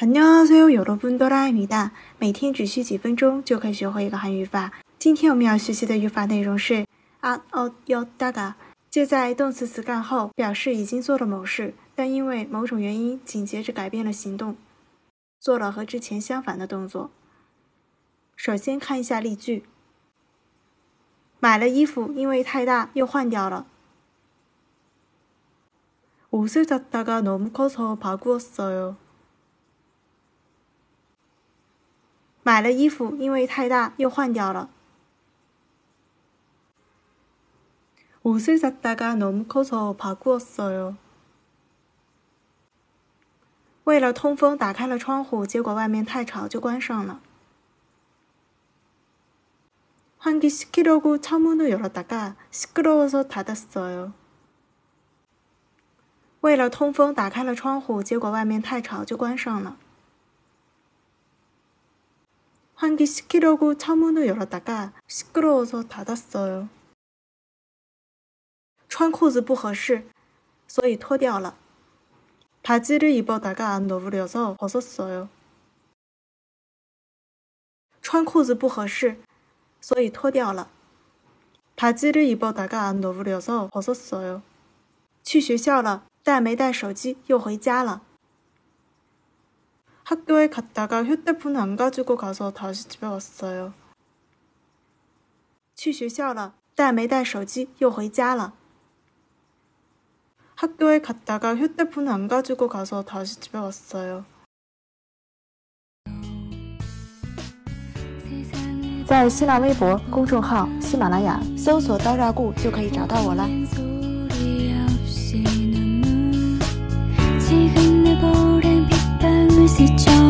안녕하세요여러분도라입니다每天只需几分钟就可以学会一个韩语法。今天我们要学习的语法内容是아어요다가接在动词词干后，表示已经做了某事，但因为某种原因紧接着改变了行动，做了和之前相反的动作。首先看一下例句：买了衣服，因为太大又换掉了。옷을샀다가너무커서바꾸었어요 买了衣服，因为太大又换掉了。옷을샀다가너무커서바꾸었어요为了通风，打开了窗户，结果外面太吵，就关上了。환기시키려고창문을열었다가시끄러워서닫았어요为了通风，打开了窗户，结果外面太吵，就关上了。 환기시키려고창문을열었다가시끄러워서닫았어요穿裤子不合适，所以脱掉了。바지를입었다가안어울려서벗었어요穿裤子不合适。所以脱掉了。바지를입었다가안어울려서벗었어 요。 去学校了，但没带手机，又回家了。 학교에갔다가휴대폰안가지고가서다시집에왔어 요。 去学校了，但没带手机，又回家了。학교에갔다가휴대폰안가지고가서다시집에왔어 요。 在新浪微博公众号“喜马拉雅”搜索“刀扎固”就可以找到我了。 스쳐